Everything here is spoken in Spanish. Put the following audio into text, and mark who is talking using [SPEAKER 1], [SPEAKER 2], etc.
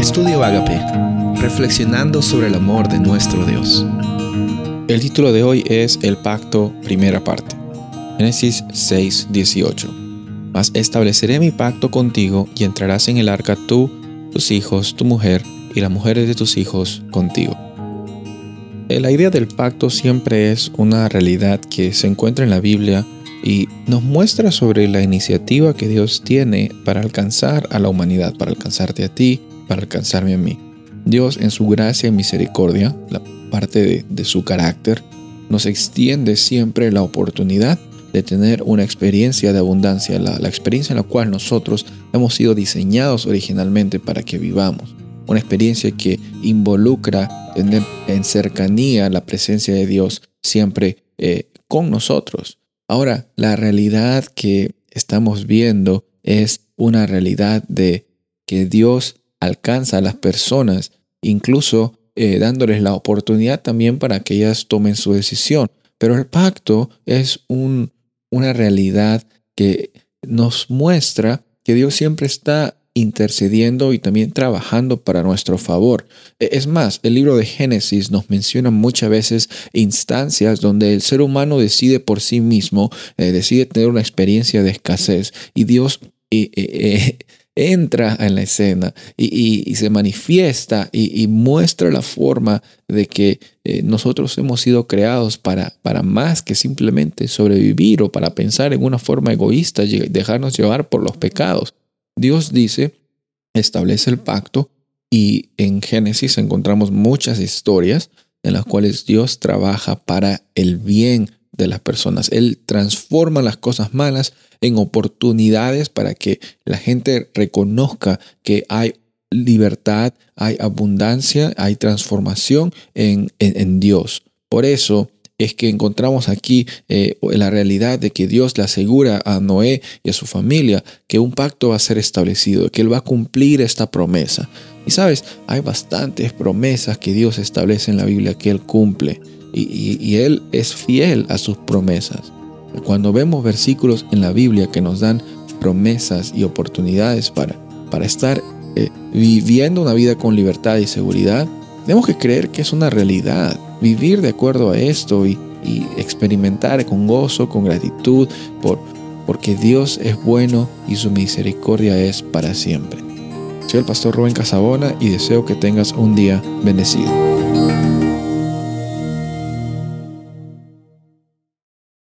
[SPEAKER 1] Estudio Agape, reflexionando sobre el amor de nuestro Dios.
[SPEAKER 2] El título de hoy es El pacto, primera parte. Génesis 6, 18. Mas estableceré mi pacto contigo y entrarás en el arca tú, tus hijos, tu mujer y las mujeres de tus hijos contigo. Eh, la idea del pacto siempre es una realidad que se encuentra en la Biblia y nos muestra sobre la iniciativa que Dios tiene para alcanzar a la humanidad, para alcanzarte a ti, para alcanzarme a mí. Dios en su gracia y misericordia, la parte de, su carácter, nos extiende siempre la oportunidad de tener una experiencia de abundancia, la, experiencia en la cual nosotros hemos sido diseñados originalmente para que vivamos. Una experiencia que involucra tener en cercanía la presencia de Dios siempre eh, con nosotros. Ahora, la realidad que estamos viendo es una realidad de que Dios alcanza a las personas, incluso eh, dándoles la oportunidad también para que ellas tomen su decisión. Pero el pacto es una realidad que nos muestra que Dios siempre está intercediendo y también trabajando para nuestro favor. E, es más, el libro de Génesis nos menciona muchas veces instancias donde el ser humano decide por sí mismo, eh, decide tener una experiencia de escasez y Dios eh, entra en la escena y, se manifiesta y, muestra la forma de que nosotros hemos sido creados para, para más que simplemente sobrevivir o para pensar en una forma egoísta y dejarnos llevar por los pecados. Dios dice, establece el pacto y en Génesis encontramos muchas historias en las cuales Dios trabaja para el bien de las personas. Él transforma las cosas malas en oportunidades para que la gente reconozca que hay libertad, hay abundancia, hay transformación en, en Dios. Por eso es que encontramos aquí eh, la realidad de que Dios le asegura a Noé y a su familia que un pacto va a ser establecido, que Él va a cumplir esta promesa. Y sabes, hay bastantes promesas que Dios establece en la Biblia que Él cumple y, Él es fiel a sus promesas. Cuando vemos versículos en la Biblia que nos dan promesas y oportunidades para, para estar eh, viviendo una vida con libertad y seguridad, tenemos que creer que es una realidad vivir de acuerdo a esto y, experimentar con gozo, con gratitud, por, porque Dios es bueno y su misericordia es para siempre. Soy el pastor Rubén Casabona y deseo que tengas un día bendecido.